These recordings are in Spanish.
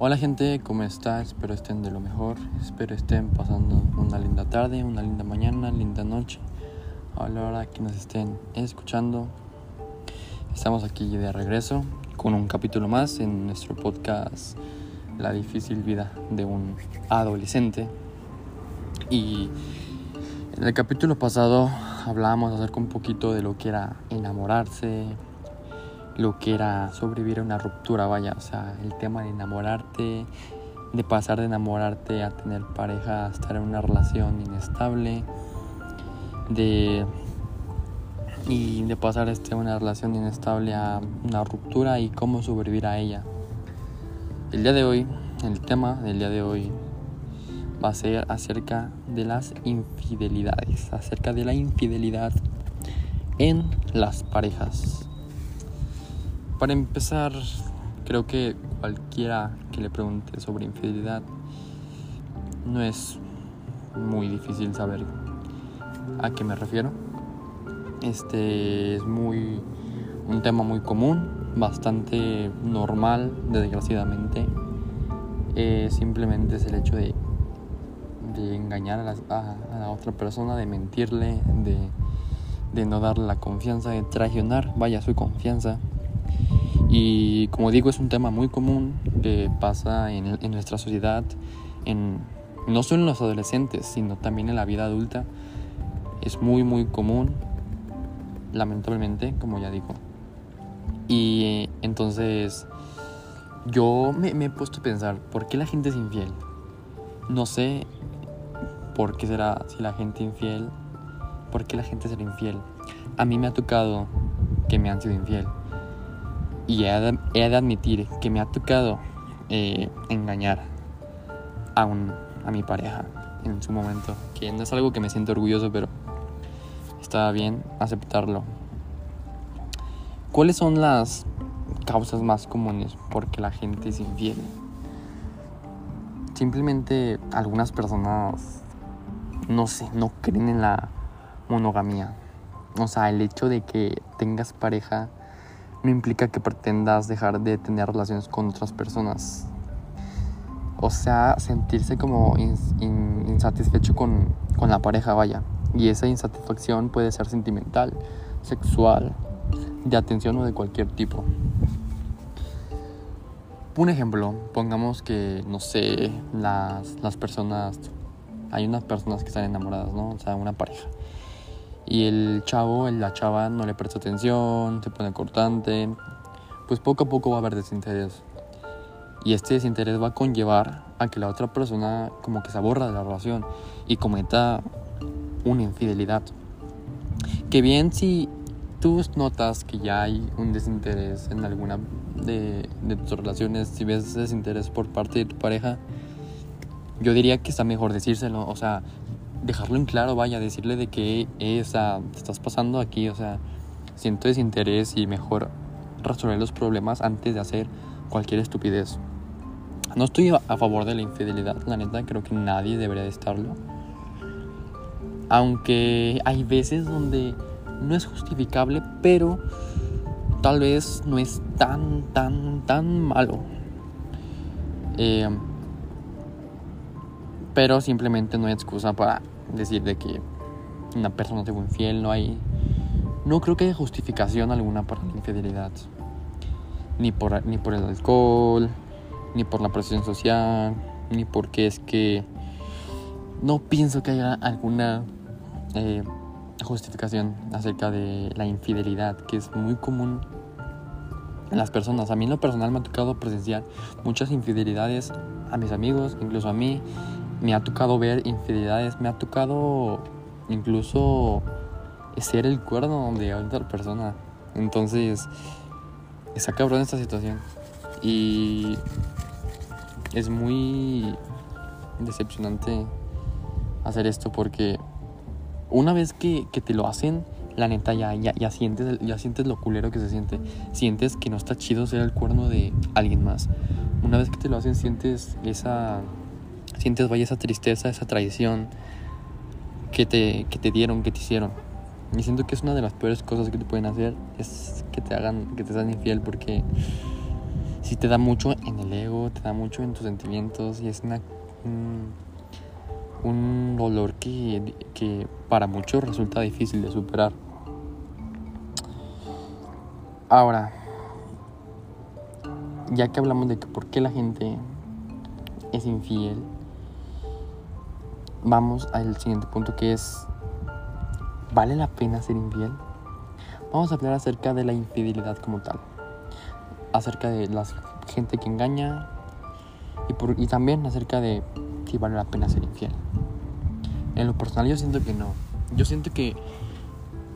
Hola gente, ¿cómo está? Espero estén de lo mejor, espero estén pasando una linda tarde, una linda mañana, linda noche, a la hora que nos estén escuchando. Estamos aquí de regreso con un capítulo más en nuestro podcast La difícil vida de un adolescente. Y en el capítulo pasado hablábamos acerca un poquito de lo que era enamorarse, lo que era sobrevivir a una ruptura, vaya, o sea, el tema de enamorarte, de pasar de enamorarte a tener pareja, a estar en una relación inestable, de y de pasar este una relación inestable a una ruptura y cómo sobrevivir a ella. El día de hoy, el tema del día de hoy va a ser acerca de las infidelidades, acerca de la infidelidad en las parejas. Para empezar, creo que cualquiera que le pregunte sobre infidelidad no es muy difícil saber a qué me refiero. Este es muy un tema muy común, bastante normal, desgraciadamente. Eh, simplemente es el hecho de, engañar a la, otra persona, de mentirle, de, de no darle la confianza, de traicionar, vaya su confianza. Y como digo, es un tema muy común que pasa en, nuestra sociedad, en, no solo en los adolescentes, sino también en la vida adulta. Es muy, muy común, lamentablemente, como ya digo. Y entonces yo me, me he puesto a pensar, ¿por qué la gente es infiel? No sé por qué será si la gente infiel, por qué la gente será infiel. A mí me ha tocado que me han sido infiel y he de, admitir que me ha tocado eh, engañar a, un, a mi pareja en su momento. Que no es algo que me siento orgulloso, pero está bien aceptarlo. ¿Cuáles son las causas más comunes por que la gente es infiel? Simplemente algunas personas, no sé, no creen en la monogamía. O sea, el hecho de que tengas pareja no implica que pretendas dejar de tener relaciones con otras personas. O sea, sentirse como insatisfecho con, con la pareja, vaya. Y esa insatisfacción puede ser sentimental, sexual, de atención o de cualquier tipo. Un ejemplo, pongamos que, no sé, las, las personas, hay unas personas que están enamoradas, ¿no? O sea, una pareja y el chavo, la chava no le presta atención, se pone cortante, pues poco a poco va a haber desinterés. Y este desinterés va a conllevar a que la otra persona como que se aborra de la relación y cometa una infidelidad. Que bien si tú notas que ya hay un desinterés en alguna de, de tus relaciones, si ves desinterés por parte de tu pareja, yo diría que está mejor decírselo, o sea, dejarlo en claro, vaya, decirle de que esa te estás pasando aquí, o sea, siento desinterés y mejor resolver los problemas antes de hacer cualquier estupidez. No estoy a favor de la infidelidad, la neta, creo que nadie debería de estarlo. Aunque hay veces donde no es justificable, pero tal vez no es tan, tan, tan malo. Eh, pero simplemente no hay excusa para decir de que una persona te fue infiel, no hay... No creo que haya justificación alguna para la infidelidad. Ni por, ni por el alcohol, ni por la presión social, ni porque es que... No pienso que haya alguna eh, justificación acerca de la infidelidad, que es muy común en las personas. A mí en lo personal me ha tocado presenciar muchas infidelidades a mis amigos, incluso a mí, me ha tocado ver infidelidades, me ha tocado incluso ser el cuerno de otra persona. Entonces, está cabrón esta situación. Y es muy decepcionante hacer esto porque una vez que, te lo hacen, la neta ya, ya, ya, sientes, ya sientes lo culero que se siente. Sientes que no está chido ser el cuerno de alguien más. Una vez que te lo hacen, sientes esa sientes vaya esa tristeza, esa traición que te, que te dieron, que te hicieron. Y siento que es una de las peores cosas que te pueden hacer, es que te hagan, que te sean infiel, porque sí te da mucho en el ego, te da mucho en tus sentimientos y es una, un, dolor que, que para muchos resulta difícil de superar. Ahora, ya que hablamos de que por qué la gente es infiel, vamos al siguiente punto que es, ¿vale la pena ser infiel? Vamos a hablar acerca de la infidelidad como tal, acerca de la gente que engaña y, por, y también acerca de si vale la pena ser infiel. En lo personal yo siento que no. Yo siento que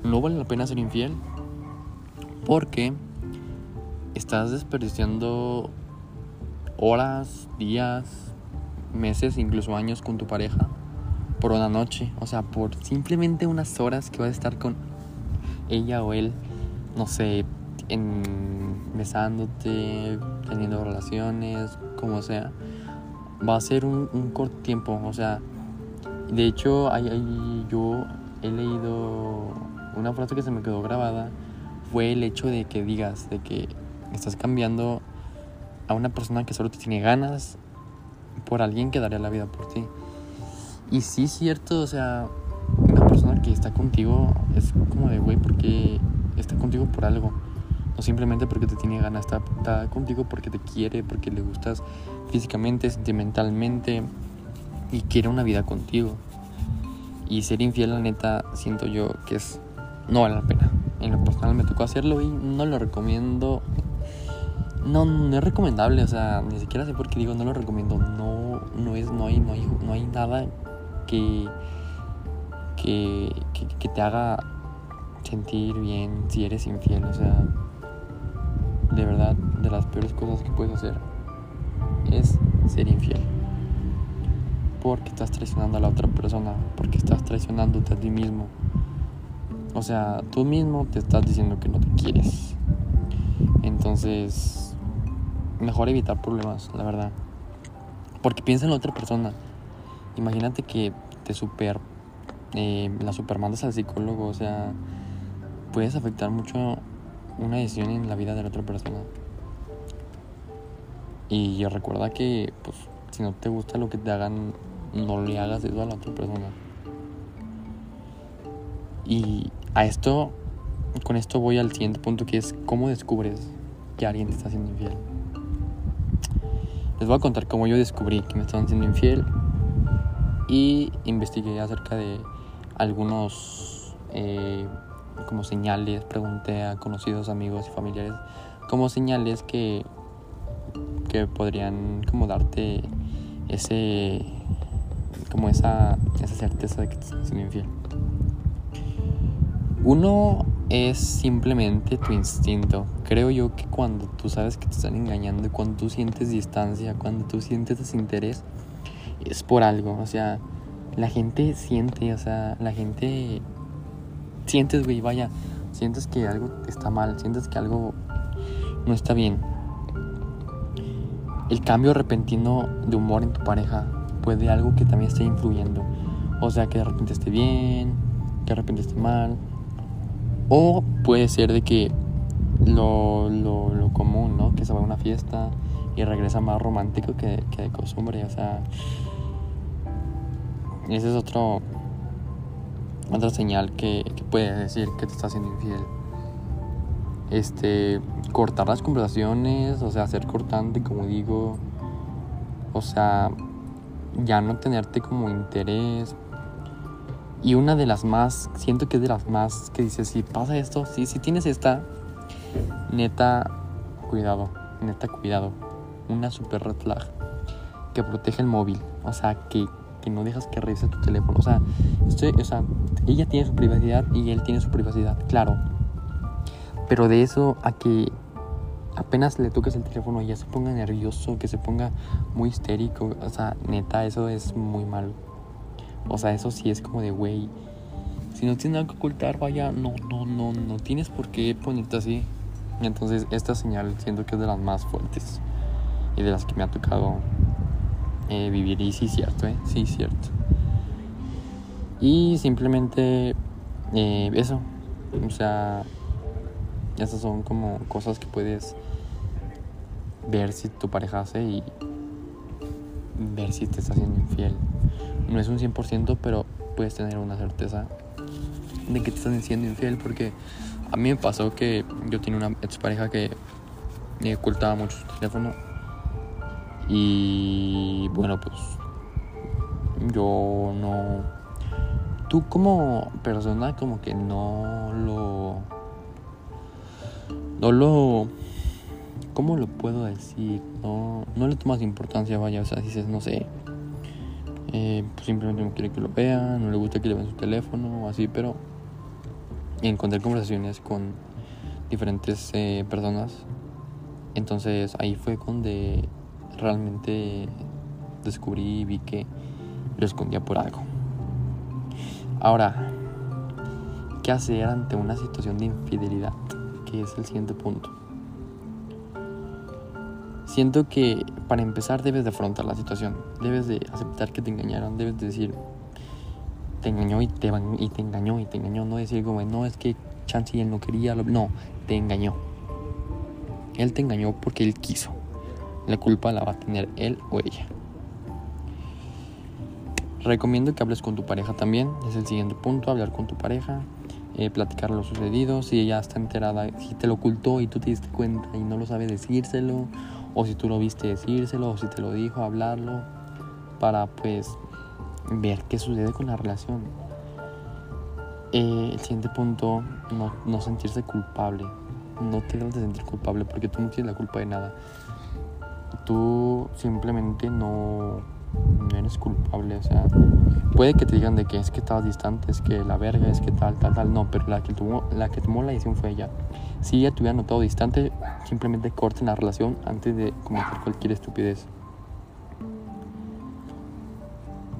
no vale la pena ser infiel porque estás desperdiciando horas, días, meses, incluso años con tu pareja por una noche. O sea, por simplemente unas horas que vas a estar con ella o él, no sé, en, besándote, teniendo relaciones, como sea. Va a ser un, corto tiempo. O sea, de hecho, hay, yo he leído una frase que se me quedó grabada. Fue el hecho de que digas, de que estás cambiando a una persona que solo te tiene ganas por alguien que daría la vida por ti. Y sí es cierto, o sea, una persona que está contigo es como de, güey, porque está contigo por algo. No simplemente porque te tiene ganas, está, está contigo porque te quiere, porque le gustas físicamente, sentimentalmente y quiere una vida contigo. Y ser infiel, la neta, siento yo que es no vale la pena. En lo personal me tocó hacerlo y no lo recomiendo. No, no es recomendable, o sea, ni siquiera sé por qué digo no lo recomiendo. No, no es, no hay, no hay, no hay nada que, que, te haga sentir bien si eres infiel. O sea, de verdad, de las peores cosas que puedes hacer es ser infiel. Porque estás traicionando a la otra persona, porque estás traicionándote a ti mismo. O sea, tú mismo te estás diciendo que no te quieres. Entonces, mejor evitar problemas, la verdad. Porque piensa en la otra persona. Imagínate que te super. Eh, la supermandas al psicólogo, o sea, puedes afectar mucho una decisión en la vida de la otra persona. Y recuerda que, pues, si no te gusta lo que te hagan, no le hagas eso a la otra persona. Y a esto, con esto voy al siguiente punto que es cómo descubres que alguien te está haciendo infiel. Les voy a contar cómo yo descubrí que me estaban siendo infiel y investigué acerca de algunos eh, como señales, pregunté a conocidos amigos y familiares como señales que, que podrían como darte ese como esa, certeza de que te siendo infiel. Uno es simplemente tu instinto. Creo yo que cuando tú sabes que te están engañando, cuando tú sientes distancia, cuando tú sientes desinterés, es por algo. O sea, la gente siente, o sea, la gente sientes, güey, vaya, sientes que algo está mal, sientes que algo no está bien. El cambio repentino de humor en tu pareja puede algo que también esté influyendo. O sea, que de repente esté bien, que de repente esté mal. O puede ser de que lo, lo, común, ¿no? Que se va a una fiesta y regresa más romántico que, que de costumbre. O sea, ese es otro otra señal que, que puede decir que te está haciendo infiel. Este, cortar las conversaciones, o sea, ser cortante, como digo. O sea, ya no tenerte como interés. Y una de las más, siento que es de las más que dices, si pasa esto, si, si tienes esta, neta, cuidado, neta, cuidado. Una super red flag que protege el móvil. O sea, que no dejas que revise tu teléfono. O sea, o sea, ella tiene su privacidad y él tiene su privacidad, claro. Pero de eso a que apenas le toques el teléfono y ya se ponga nervioso, que se ponga muy histérico, o sea, neta, eso es muy malo. O sea, eso sí es como de, güey, si no tienes nada que ocultar, vaya, no, no, no, no tienes por qué ponerte así. Entonces esta señal siento que es de las más fuertes y de las que me ha tocado eh, vivir. Y sí, cierto, ¿eh? Sí, cierto. Y simplemente eh, eso. O sea, esas son como cosas que puedes ver si tu pareja hace y ver si te está haciendo infiel. No es un 100%, pero puedes tener una certeza de que te están siendo infiel porque a mí me pasó que yo tenía una expareja que me ocultaba mucho su teléfono y bueno pues yo no tú como persona como que no lo no lo ¿cómo lo puedo decir? No, no le tomas importancia, vaya, o sea, dices, no sé, eh, pues simplemente no quiere que lo vean, no le gusta que le vean su teléfono o así, pero encontré conversaciones con diferentes eh, personas. Entonces ahí fue donde realmente descubrí y vi que lo escondía por algo. Ahora, ¿qué hacer ante una situación de infidelidad? Que es el siguiente punto. Siento que para empezar debes de afrontar la situación, debes de aceptar que te engañaron, debes de decir, te engañó y te, y te engañó y te engañó, no decir como, no, es que Chansey él no quería, no, te engañó. Él te engañó porque él quiso. La culpa la va a tener él o ella. Recomiendo que hables con tu pareja también, es el siguiente punto, hablar con tu pareja, eh, platicar lo sucedido, si ella está enterada, si te lo ocultó y tú te diste cuenta y no lo sabe decírselo, o si tú lo viste decírselo, o si te lo dijo, hablarlo, para pues ver qué sucede con la relación. Eh, el siguiente punto, no, no, sentirse culpable. No te sentir culpable porque tú no tienes la culpa de nada. Tú simplemente no, eres culpable. O sea, puede que te digan de que es que estabas distante, es que la verga, es que tal, tal, tal. No, pero la que tomó la, que tomó la decisión fue ella. Si ella te hubiera notado distante, simplemente corten la relación antes de cometer cualquier estupidez.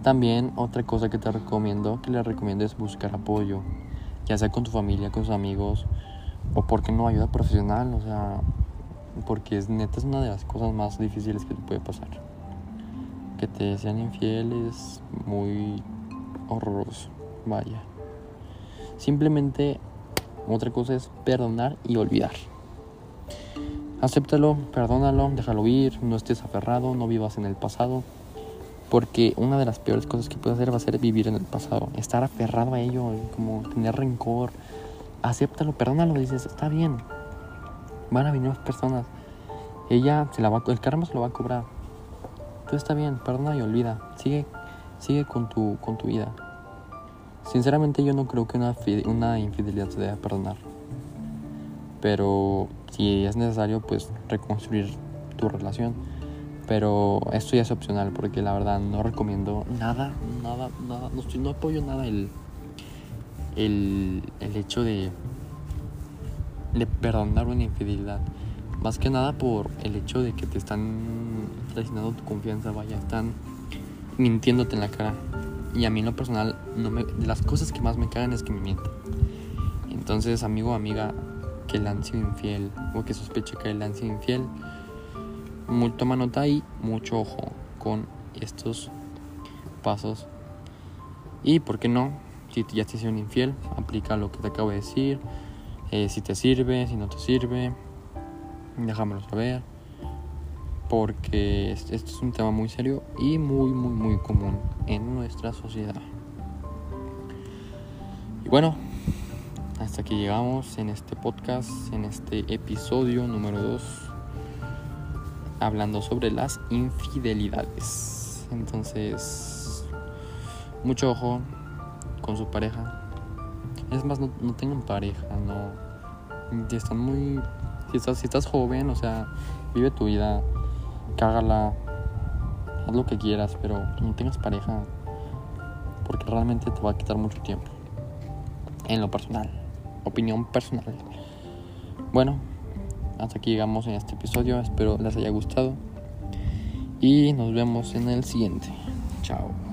También otra cosa que te recomiendo, que le recomiendo es buscar apoyo, ya sea con tu familia, con tus amigos, o porque no ayuda profesional, o sea, porque es neta es una de las cosas más difíciles que te puede pasar. Que te sean infieles, muy horroroso, vaya. Simplemente otra cosa es perdonar y olvidar. Acéptalo, perdónalo, déjalo ir, no estés aferrado, no vivas en el pasado. Porque una de las peores cosas que puedes hacer va a ser vivir en el pasado. Estar aferrado a ello, como tener rencor. Acéptalo, perdónalo, dices, está bien. Van a venir más personas. Ella se la va el karma se lo va a cobrar. Tú está bien, perdona y olvida. Sigue, sigue con tu, con tu vida. Sinceramente yo no creo que una, infidelidad se deba perdonar. Pero si es necesario, pues reconstruir tu relación pero esto ya es opcional porque la verdad no recomiendo nada, nada, nada, no, estoy, no apoyo nada el, el, el hecho de, de perdonar una infidelidad. Más que nada por el hecho de que te están traicionando tu confianza, vaya, están mintiéndote en la cara. Y a mí en lo personal, no me, de las cosas que más me cagan es que me mientan. Entonces, amigo o amiga que le han sido infiel o que sospeche que le han sido infiel, toma nota y mucho ojo con estos pasos. Y por qué no, si ya te hicieron infiel, aplica lo que te acabo de decir. Eh, si te sirve, si no te sirve, déjamelo saber. Porque esto es un tema muy serio y muy, muy, muy común en nuestra sociedad. Y bueno, hasta aquí llegamos en este podcast, en este episodio número 2 hablando sobre las infidelidades. Entonces, mucho ojo con su pareja. Es más, no, no tengan pareja, no. Si estás, si estás joven, o sea, vive tu vida, cágala, haz lo que quieras, pero no tengas pareja, porque realmente te va a quitar mucho tiempo. En lo personal, opinión personal. Bueno, hasta aquí llegamos en este episodio. Espero les haya gustado. Y nos vemos en el siguiente. Chao.